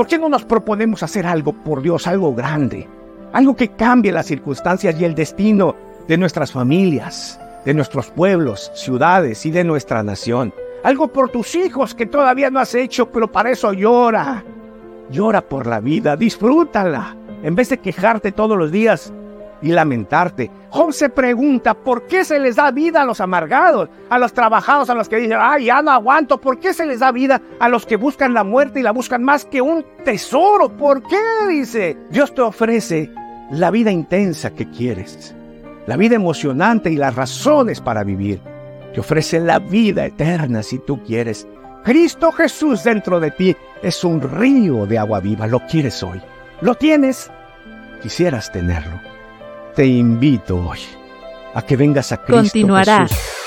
¿Por qué no nos proponemos hacer algo por Dios, algo grande? Algo que cambie las circunstancias y el destino de nuestras familias, de nuestros pueblos, ciudades y de nuestra nación. Algo por tus hijos que todavía no has hecho, pero para eso llora. Llora por la vida, disfrútala. En vez de quejarte todos los días, y lamentarte. Job se pregunta, ¿por qué se les da vida a los amargados, a los trabajados, a los que dicen, ay, ya no aguanto? ¿Por qué se les da vida a los que buscan la muerte y la buscan más que un tesoro? ¿Por qué? Dice, Dios te ofrece la vida intensa que quieres, la vida emocionante y las razones para vivir. Te ofrece la vida eterna si tú quieres. Cristo Jesús dentro de ti es un río de agua viva. ¿Lo quieres hoy? ¿Lo tienes? Quisieras tenerlo te invito hoy a que vengas a Cristo Continuará. Jesús